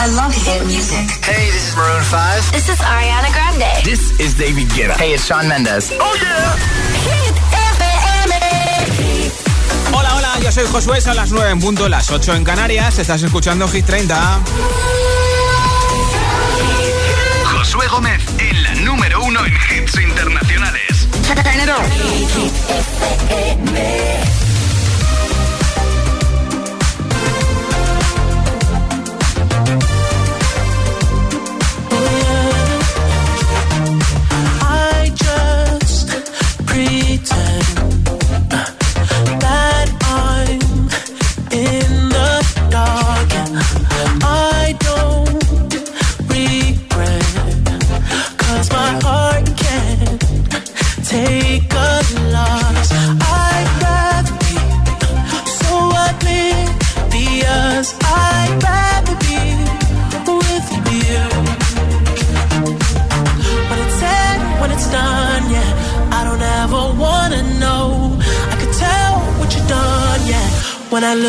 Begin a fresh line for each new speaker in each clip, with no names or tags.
I love hit music.
Hey, this is Maroon 5.
This is Ariana Grande.
This is David Guetta.
Hey, it's Sean Mendes.
Oh yeah.
Hit FM.
Hola, hola, yo soy Josué, son las 9 en punto, las 8 en Canarias. Estás escuchando Hit 30.
Josué Gómez en la número uno en hits internacionales.
Turn it on.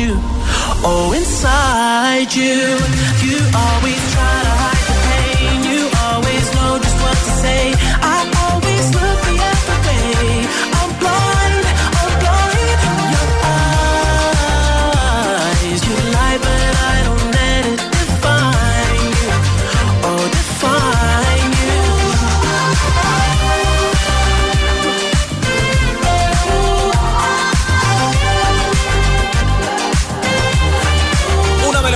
you. Oh, inside you. You always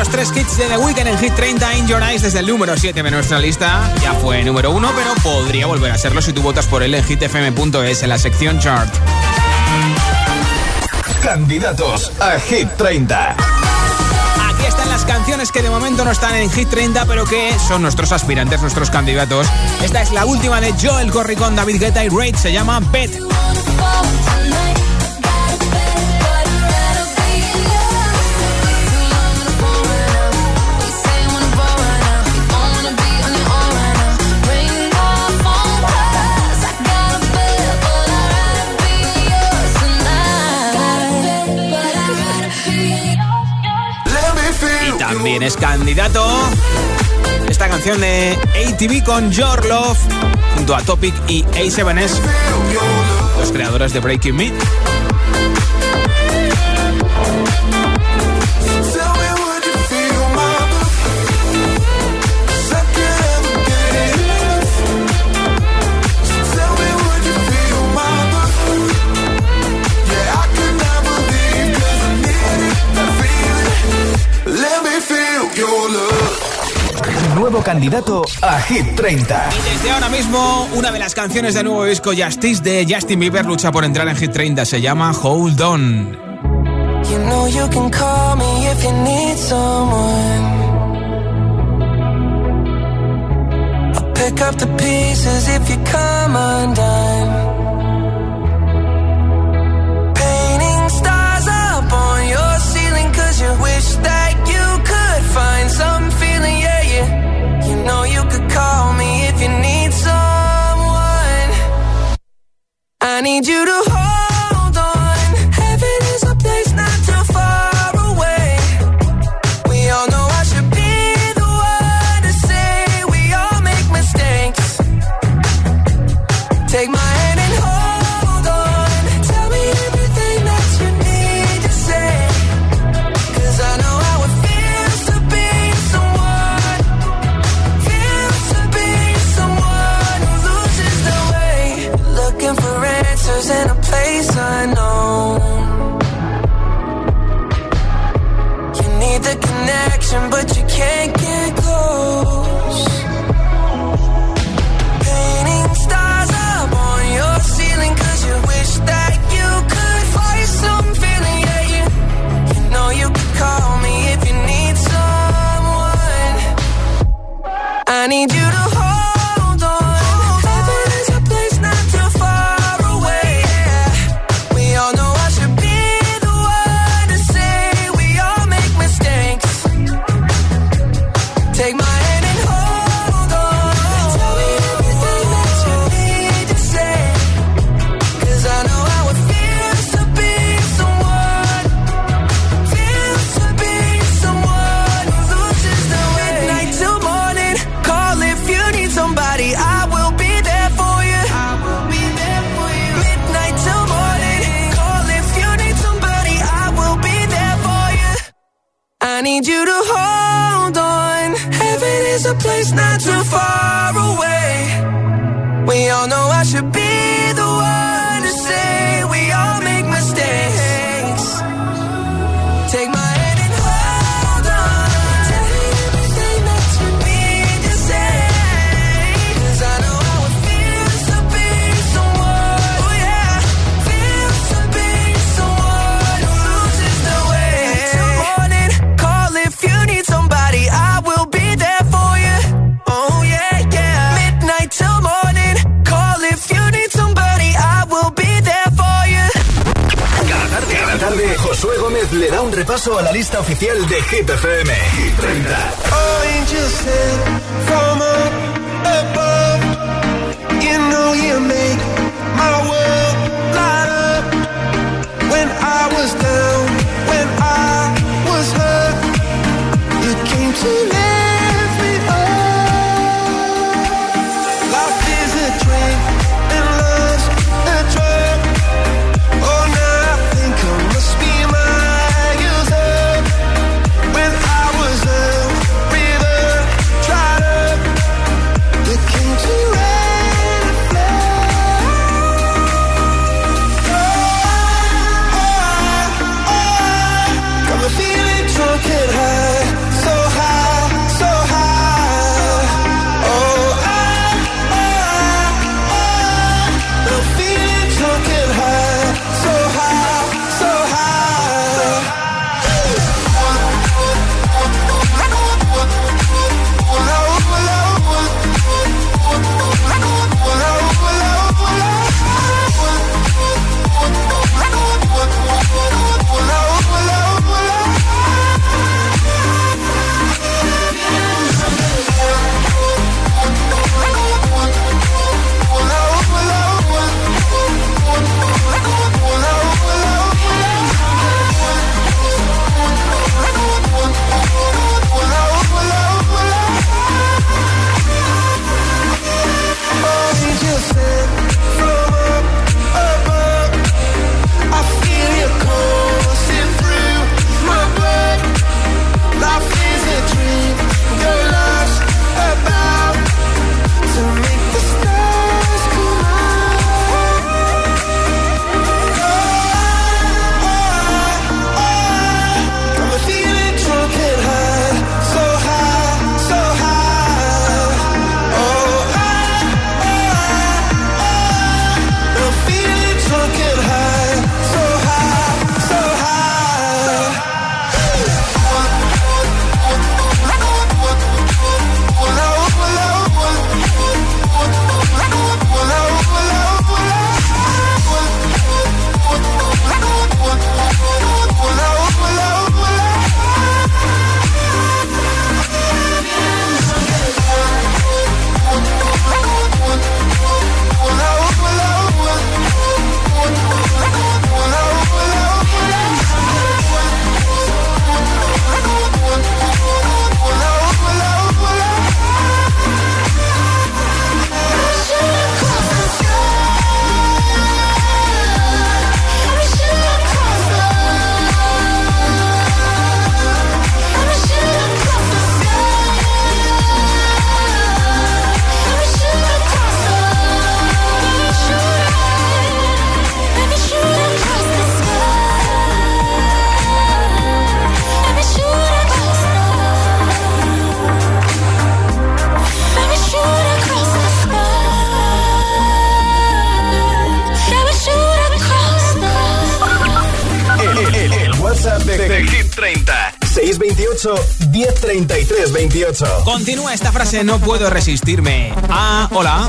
Los tres hits de The Weeknd en Hit 30 In Your Eyes desde el número 7 de nuestra lista. Ya fue número 1, pero podría volver a serlo si tú votas por él en hitfm.es en la sección chart.
Candidatos a Hit 30.
Aquí están las canciones que de momento no están en Hit 30, pero que son nuestros aspirantes, nuestros candidatos. Esta es la última de Joel Corry con David Guetta y Raid, se llama Bet. También es candidato esta canción de ATV con Your Love junto a Topic y A7S, los creadores de Breaking Me.
candidato a Hit 30.
Y desde ahora mismo, una de las canciones del nuevo disco Justice de Justin Bieber lucha por entrar en Hit 30. Se llama Hold On.
need you to hold it's not too far away. We all know I should be.
lista oficial de Hit
628 1033 28.
Continúa esta frase, no puedo resistirme. Ah, hola.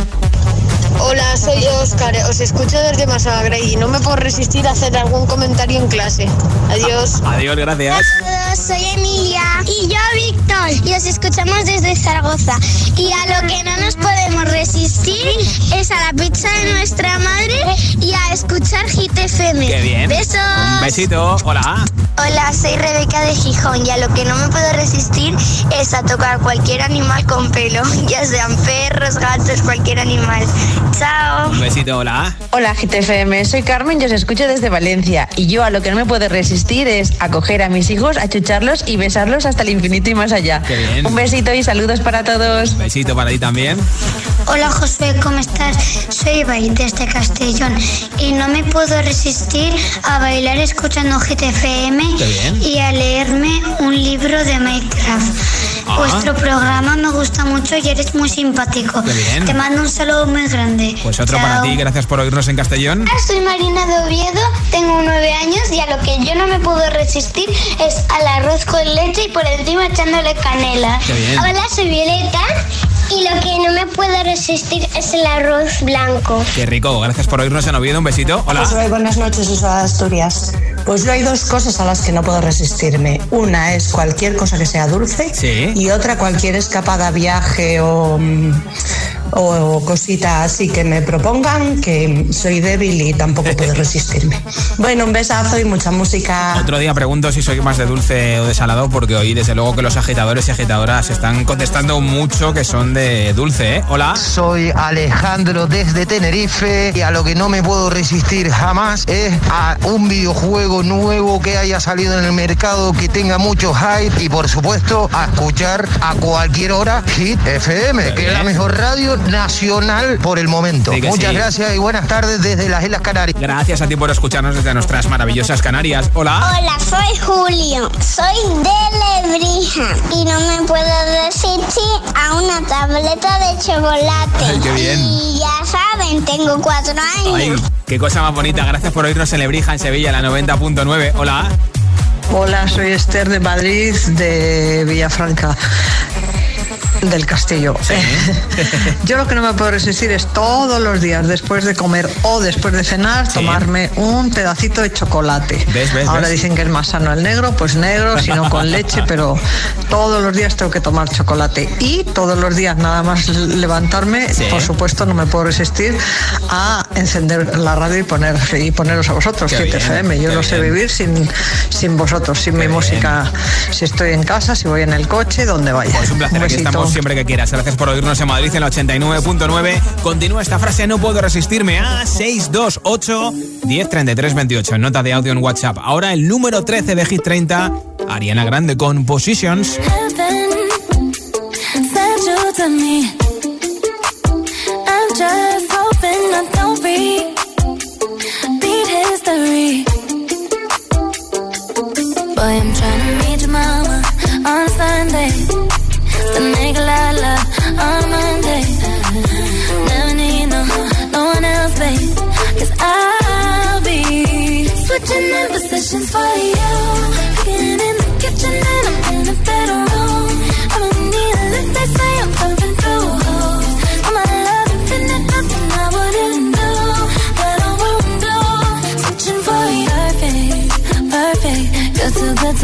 Hola, soy Oscar. Os escucho desde Masagra y no me puedo resistir a hacer algún comentario en clase. Adiós.
Adiós, gracias.
Hola, soy Emilia. Y yo, Víctor. Y os escuchamos desde Zaragoza. Y a lo que no nos podemos resistir es a la pizza de nuestra madre y a escuchar Hit FM.
Qué bien.
Besos.
Un besito. Hola.
Hola, soy Rebeca de Gijón y a lo que no me puedo resistir es a tocar cualquier animal con pelo, ya sean perros, gatos, cualquier animal. Chao.
Un besito, hola.
Hola GTFM, soy Carmen y os escucho desde Valencia y yo a lo que no me puedo resistir es acoger a mis hijos, achucharlos y besarlos hasta el infinito y más allá.
Qué bien.
Un besito y saludos para todos.
Un besito para ti también.
Hola Josué, ¿cómo estás? Soy Ibai desde Castellón y no me puedo resistir a bailar escuchando GTFM y a leerme un libro de Minecraft.
Ah.
Vuestro programa me gusta mucho y eres muy simpático.
Qué bien.
Te mando un saludo muy grande.
Pues otro
Chao.
para ti, gracias por oírnos en Castellón.
Soy Marina de Oviedo, tengo nueve años y a lo que yo no me puedo resistir es al arroz con leche y por encima echándole canela.
Qué bien.
Hola, soy Violeta y lo que no me puedo resistir es el arroz blanco.
Qué rico, gracias por oírnos en Oviedo. Un besito. Hola.
Josué, buenas noches, soy de Asturias. Pues yo hay dos cosas a las que no puedo resistirme. Una es cualquier cosa que sea dulce
Sí.
y otra cualquier escapada, viaje o, mm, o cosita así que me propongan, que soy débil y tampoco puedo resistirme. Bueno, un besazo y mucha música.
Otro día pregunto si soy más de dulce o de salado, porque hoy desde luego que los agitadores y agitadoras están contestando mucho que son de dulce, ¿eh? Hola.
Soy Alejandro desde Tenerife y a lo que no me puedo resistir jamás es a un videojuego nuevo que haya salido en el mercado que tenga mucho hype y por supuesto a escuchar a cualquier hora Hit FM, que es la mejor radio nacional por el momento.
Sí
Muchas
sí.
gracias y buenas tardes desde las Islas Canarias.
Gracias a ti por escucharnos desde nuestras maravillosas Canarias. Hola.
Hola, soy Julio, soy de Lebrija y no me puedo resistir a una tableta de chocolate.
Ay, qué bien.
Y ya saben, tengo cuatro años.
Ay, qué cosa más bonita. Gracias por oírnos en Lebrija, en Sevilla, la 90.9. Hola.
Hola, soy Esther de Madrid, de Villafranca. Del castillo. Yo lo que no me puedo resistir es todos los días, después de comer o después de cenar,
Sí.
tomarme un pedacito de chocolate.
¿Ves, ves,
Ahora
ves?
dicen que es más sano el negro, pues negro, sino con leche, pero todos los días tengo que tomar chocolate. Y todos los días, nada más levantarme,
Sí.
por supuesto, no me puedo resistir a encender la radio y, poner, y poneros a vosotros,
Qué
7
bien,
FM. Yo
qué
no sé
bien.
vivir sin, sin vosotros, sin mi
bien.
música, si estoy en casa, si voy en el coche, donde vaya.
Pues un placer, aquí
besito.
estamos siempre que quieras. Gracias por oírnos en Madrid en la 89.9. Continúa esta frase, no puedo resistirme a 628 1033 28 en nota de audio en WhatsApp. Ahora el número 13 de Hit 30, Ariana Grande con Positions.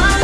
one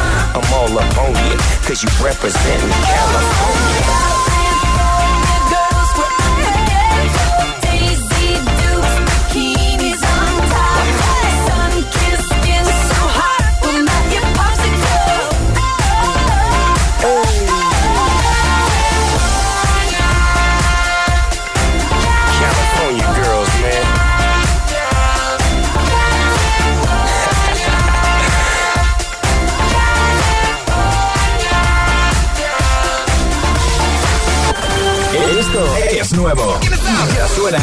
I'm all up on you, cause you represent California.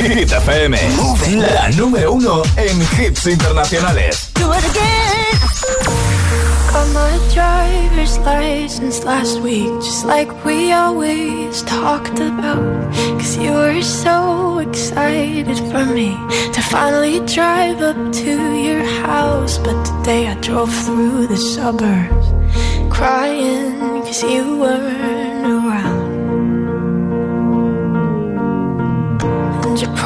Hit FM, la número uno en hits internacionales.
Do it again. Got my driver's license last week, just like we always talked about. Cause you were so excited for me to finally drive up to your house. But today I drove through the suburbs crying cause you weren't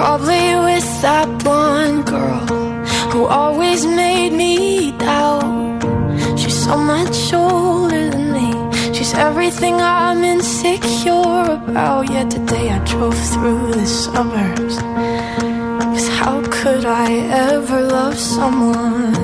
probably with that blonde girl who always made me doubt. She's so much older than me. She's everything I'm insecure about. Yet today I drove through the suburbs. Cause how could I ever love someone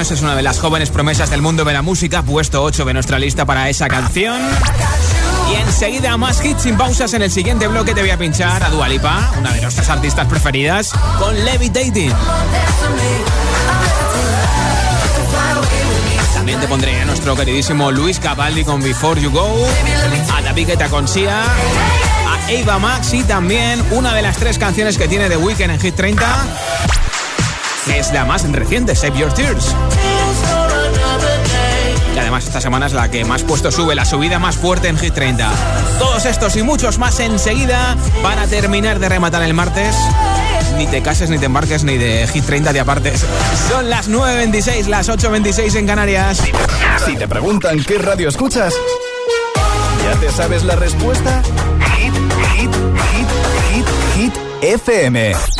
Años, es una de las jóvenes promesas del mundo de la música, puesto 8 de nuestra lista para esa canción. Y enseguida más hits sin pausas en el siguiente bloque te voy a pinchar a Dua Lipa, una de nuestras artistas preferidas, con Levitating. También te pondré a nuestro queridísimo Luis Capaldi con Before You Go, a David Guetta con Sia, a Eva Max y también una de las tres canciones que tiene The Weeknd en Hit 30, que es la más reciente, Save Your Tears. Y además esta semana es la que más puesto sube, la subida más fuerte en Hit 30. Todos estos y muchos más enseguida para terminar de rematar el martes. Ni te cases, ni te embarques, ni de Hit 30 te apartes. Son las 9.26, las 8.26 en Canarias.
Si te preguntan qué radio escuchas, ¿ya te sabes la respuesta? Hit, hit, hit, hit, hit FM.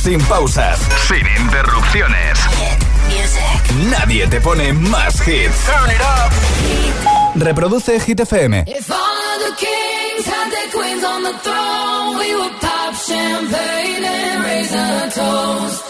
Sin pausas,
Sin interrupciones.
Nadie te pone más hits. Reproduce Hit FM.
If all of the kings had their queens on the throne, we would pop champagne and raise a toast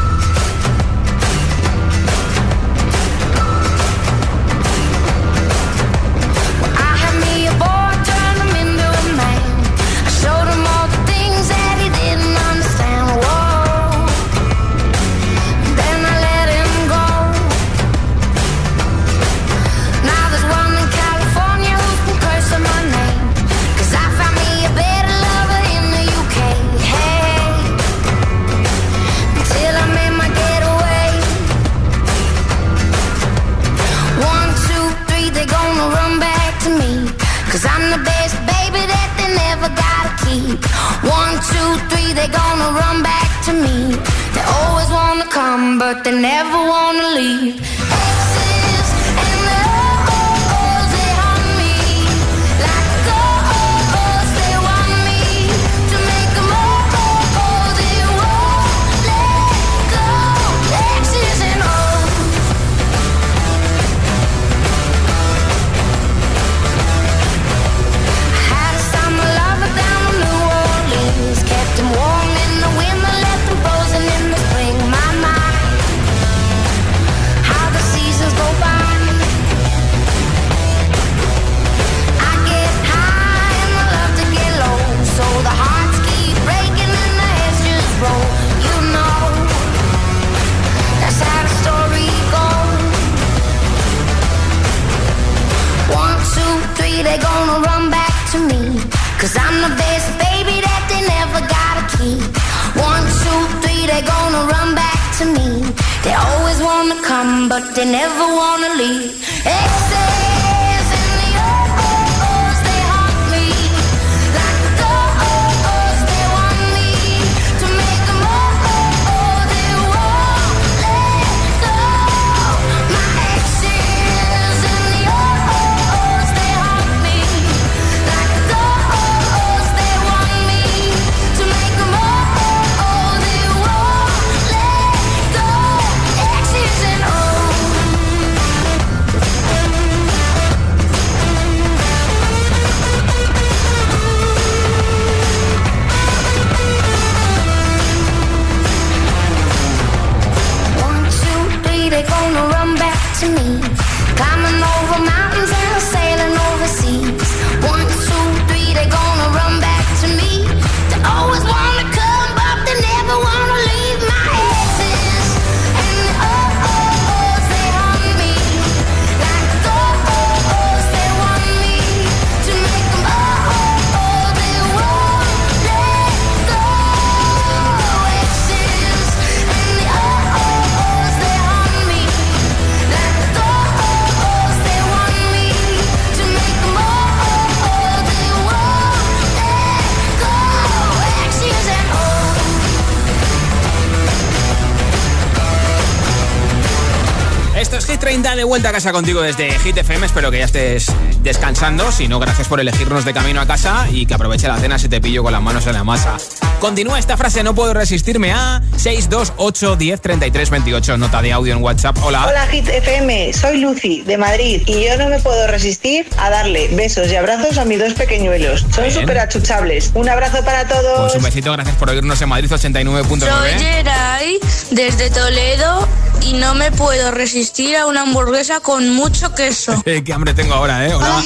de vuelta a casa contigo desde Hit FM. Espero que ya estés descansando. Si no, gracias por elegirnos de camino a casa y que aproveche la cena si te pillo con las manos en la masa. Continúa esta frase, no puedo resistirme a 628 10 33 28. Nota de audio en WhatsApp. Hola.
Hola, Hit FM. Soy Lucy de Madrid y yo no me puedo resistir a darle besos y abrazos a mis dos pequeñuelos. Son súper achuchables. Un abrazo para todos.
Pues un besito, gracias por oírnos en Madrid 89.9.
Soy ¿eh? Geray desde Toledo y no me puedo resistir a una una hamburguesa con mucho queso.
Qué hambre tengo ahora, ¿eh?
Hola,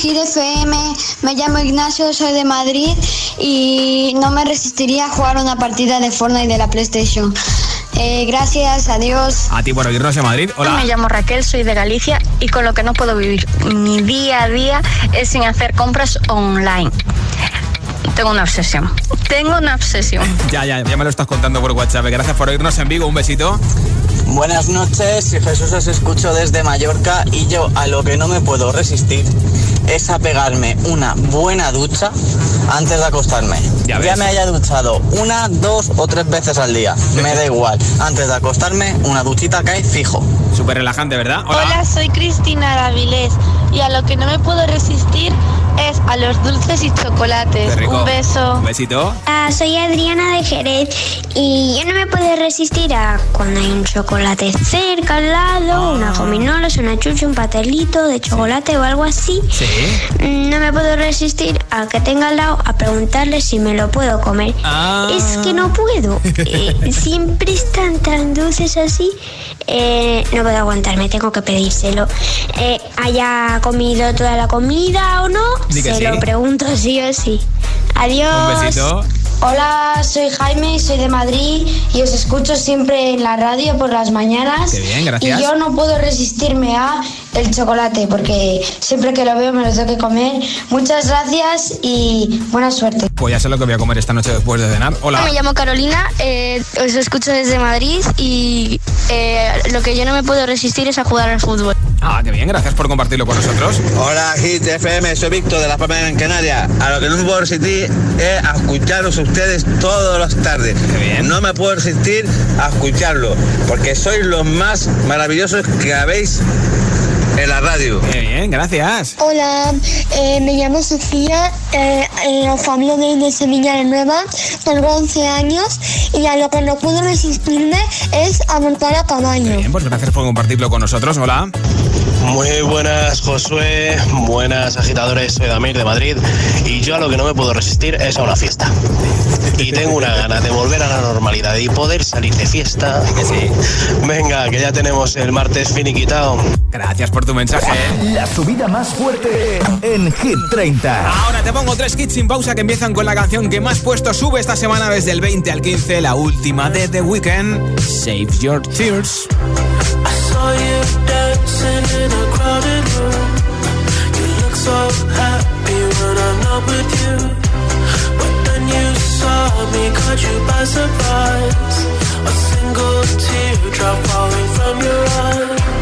Me llamo Ignacio, soy de Madrid y no me resistiría a jugar una partida de Fortnite de la PlayStation. Eh, gracias, adiós.
A ti por oírnos de Madrid. Hola.
Me llamo Raquel, soy de Galicia y con lo que no puedo vivir mi día a día es sin hacer compras online tengo una obsesión. Tengo una obsesión.
Ya, ya, ya me lo estás contando por WhatsApp. Gracias por oírnos en vivo. Un besito.
Buenas noches, Jesús os escucho desde Mallorca y yo a lo que no me puedo resistir es a pegarme una buena ducha antes de acostarme.
Ya,
me haya duchado una, dos o tres veces al día, me da igual. Antes de acostarme, una duchita cae fijo.
Súper relajante, ¿verdad?
Hola. soy Cristina Davilés y a lo que no me puedo resistir es a los dulces y chocolates. Un beso.
Un besito.
Ah, soy Adriana de Jerez y yo no me puedo resistir a cuando hay un chocolate cerca, al lado, una gominola, una chucha, un pastelito de chocolate o algo así.
Sí.
No me puedo resistir al que tenga al lado a preguntarle si me lo puedo comer.
Ah.
Es que no puedo. Eh, siempre están tan dulces así. Eh, no puedo aguantarme, tengo que pedírselo. Eh, haya comido toda la comida o no,
Di que
se
sí.
lo pregunto sí o sí. Adiós.
Un besito.
Hola, soy Jaime, soy de Madrid y os escucho siempre en la radio por las mañanas.
Qué bien, gracias.
Y yo no puedo resistirme a el chocolate porque siempre que lo veo me lo tengo que comer. Muchas gracias y buena suerte.
Pues ya sé lo que voy a comer esta noche después de cenar. Hola.
Me llamo Carolina, eh, os escucho desde Madrid y eh, lo que yo no me puedo resistir es a jugar al fútbol.
Ah, qué bien, gracias por compartirlo con nosotros.
Hola, Hit FM, soy Víctor de La Palma de Gran Canaria. A lo que no puedo resistir es a escucharos ustedes todas las tardes. No me puedo resistir a escucharlo, porque sois los más maravillosos que habéis en la radio.
Qué bien, gracias.
Hola, eh, me llamo Sofía, eh, eh, familia de, de Sevilla de Nueva, tengo 11 años y a lo que no puedo resistirme es a montar a caballo.
Bien, pues gracias por compartirlo con nosotros. Hola.
Muy buenas, Josué. Buenas, agitadores. Soy Damir de Madrid. Y yo a lo que no me puedo resistir es a una fiesta. Y tengo una gana de volver a la normalidad y poder salir de fiesta. Venga, que ya tenemos el martes finiquitado.
Gracias por tu mensaje.
La subida más fuerte en Hit 30.
Ahora te pongo tres kits sin pausa que empiezan con la canción que más puesto sube esta semana desde el 20 al 15, la última de The Weeknd, Save Your Tears.
saw you dancing in a crowded room. You look so happy when I'm not with you. But then you saw me, caught you by surprise. A single teardrop falling from your eye.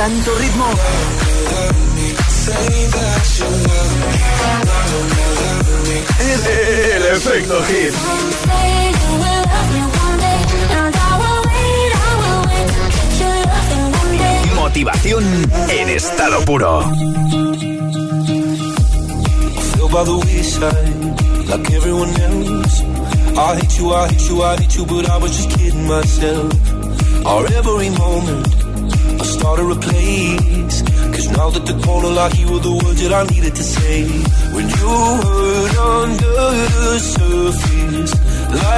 Tanto ritmo?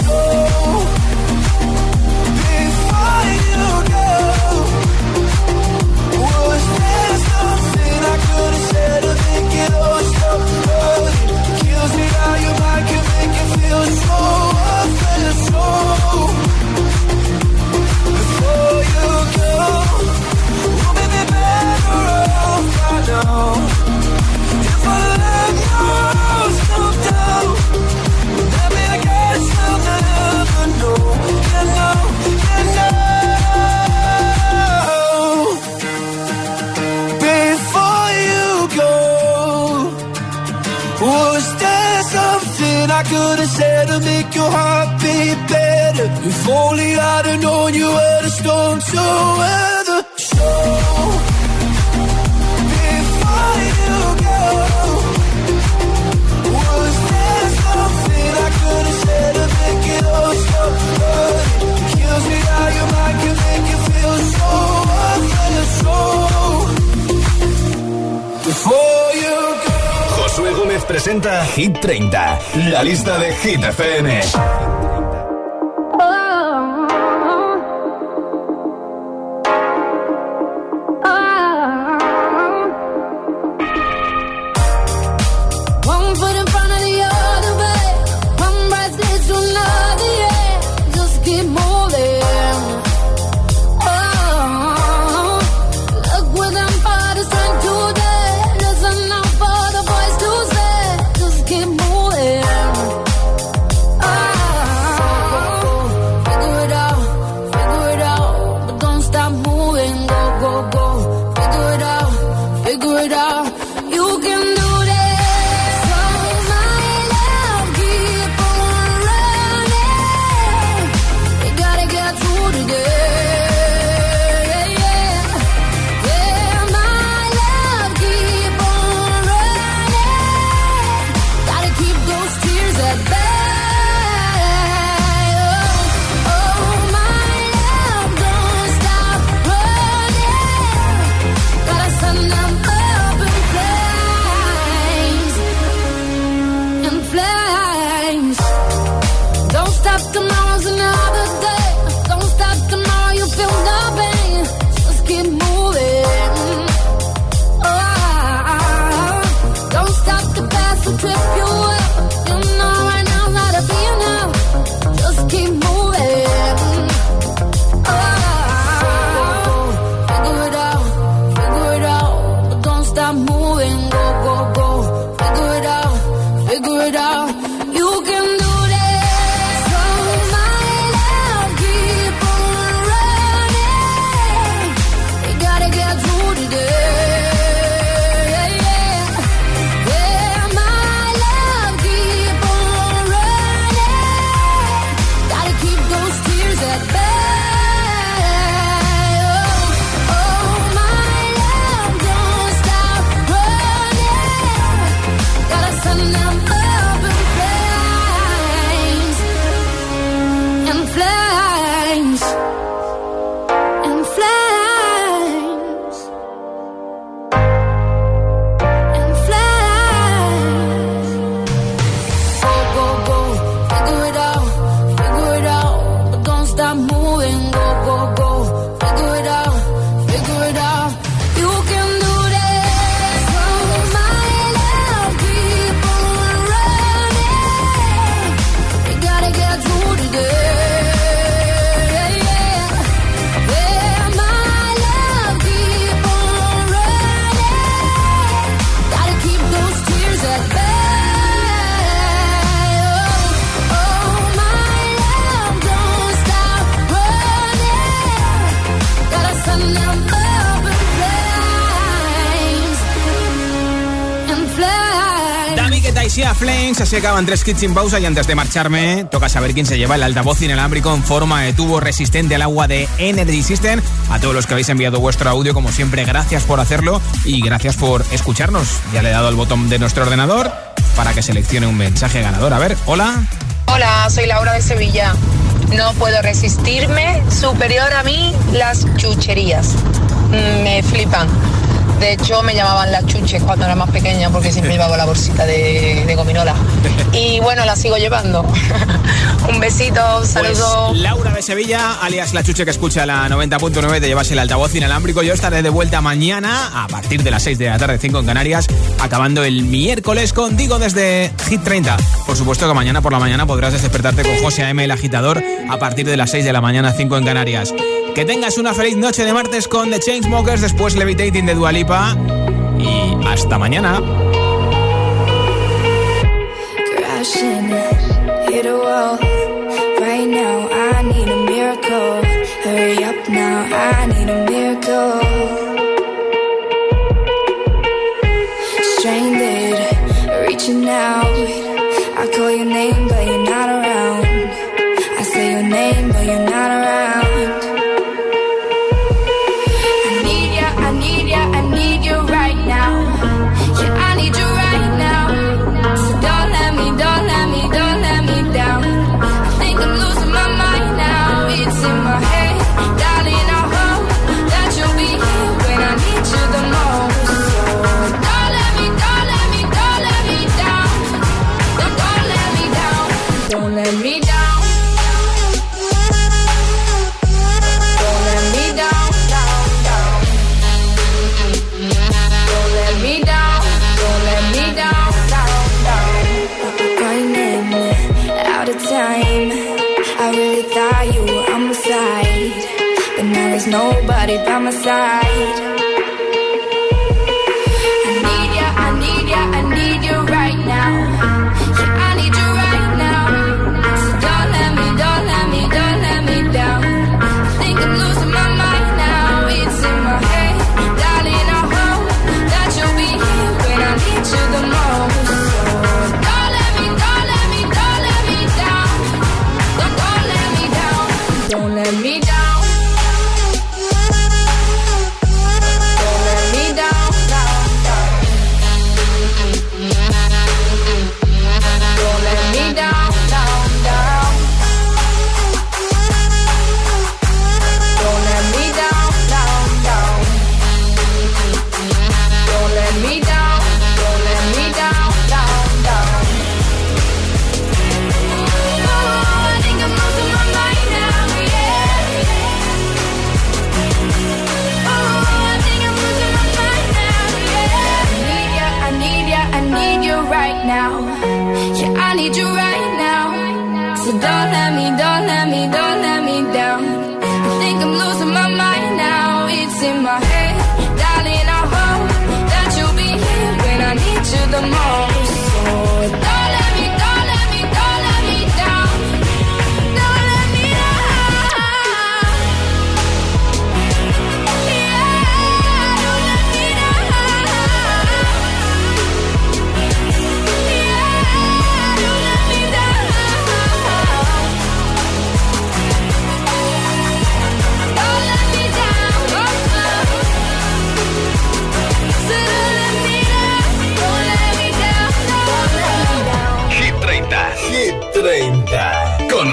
Hit la lista de Hit FM.
Así acaban tres kits sin pausa y antes de marcharme toca saber quién se lleva el altavoz inalámbrico en forma de tubo resistente al agua de Energy System. A todos los que habéis enviado vuestro audio, como siempre, gracias por hacerlo y gracias por escucharnos. Ya le he dado el botón de nuestro ordenador para que seleccione un mensaje ganador. A ver, hola.
Hola, soy Laura de Sevilla. No puedo resistirme. Superior a mí, las chucherías. Mm, Me flipan. De hecho, me llamaban las chuches cuando era más pequeña porque siempre llevaba la bolsita de, de gominola. Y bueno, la sigo llevando. Un besito, un saludo.
Pues Laura de Sevilla, alias la chuche que escucha la 90.9, te llevas el altavoz inalámbrico. Yo estaré de vuelta mañana a partir de las 6 de la tarde, 5 en Canarias, acabando el miércoles contigo desde Hit 30. Por supuesto que mañana por la mañana podrás despertarte con José A.M. el agitador a partir de las 6 de la mañana, 5 en Canarias. Que tengas una feliz noche de martes con The Chainsmokers, después Levitating de Dualipa y hasta mañana.
now, So don't let me, don't let me, don't let me down. I think I'm losing my mind now. It's in my head,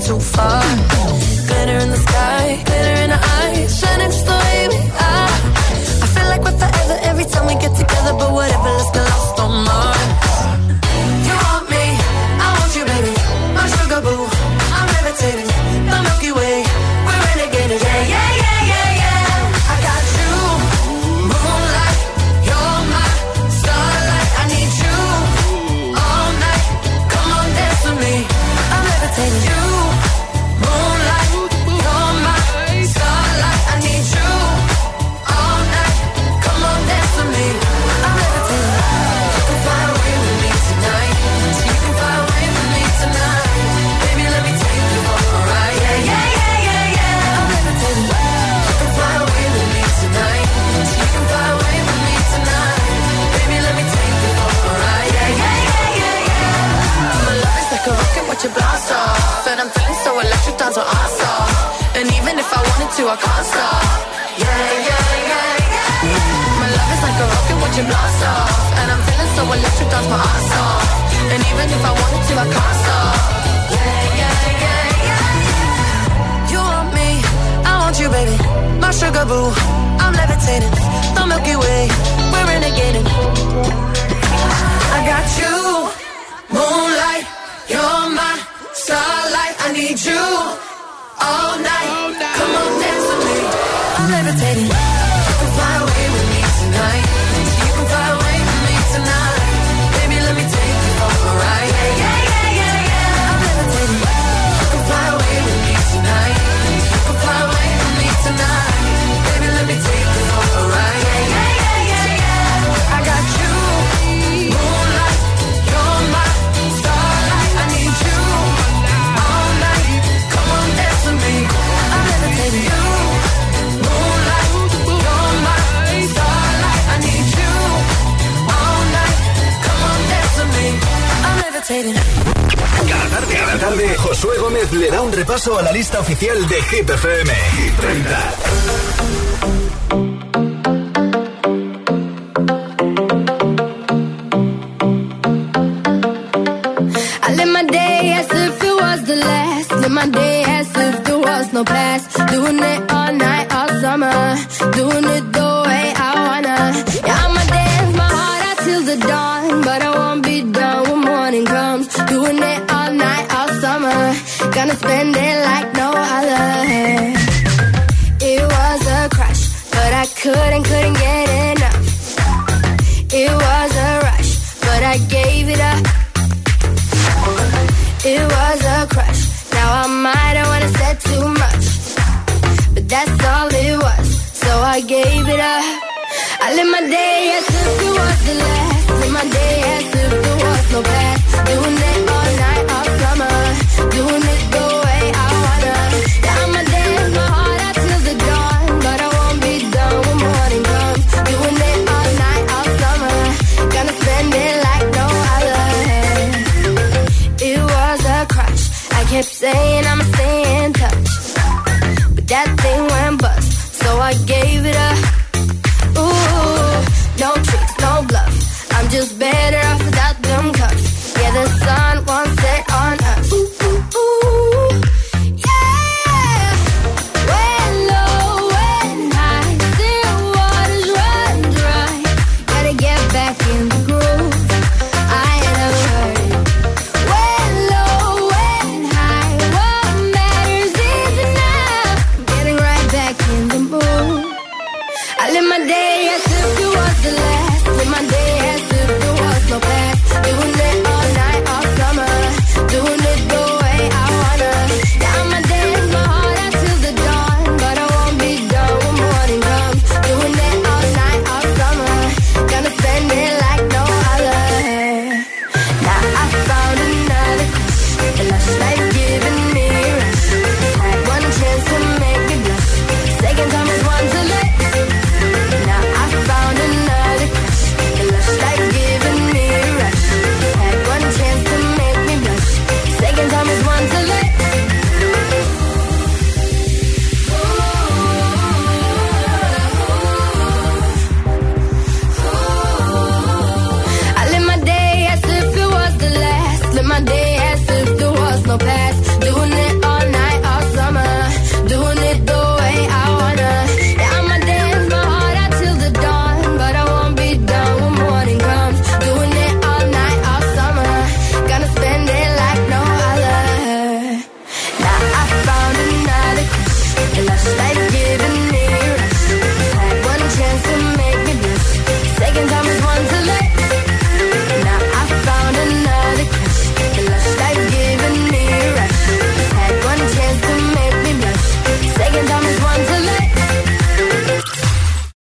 too far. Glitter in the sky, glitter in the eye. Malibu. I'm levitating, the Milky Way. We're renegading. I got you.
repaso a la lista oficial de Hit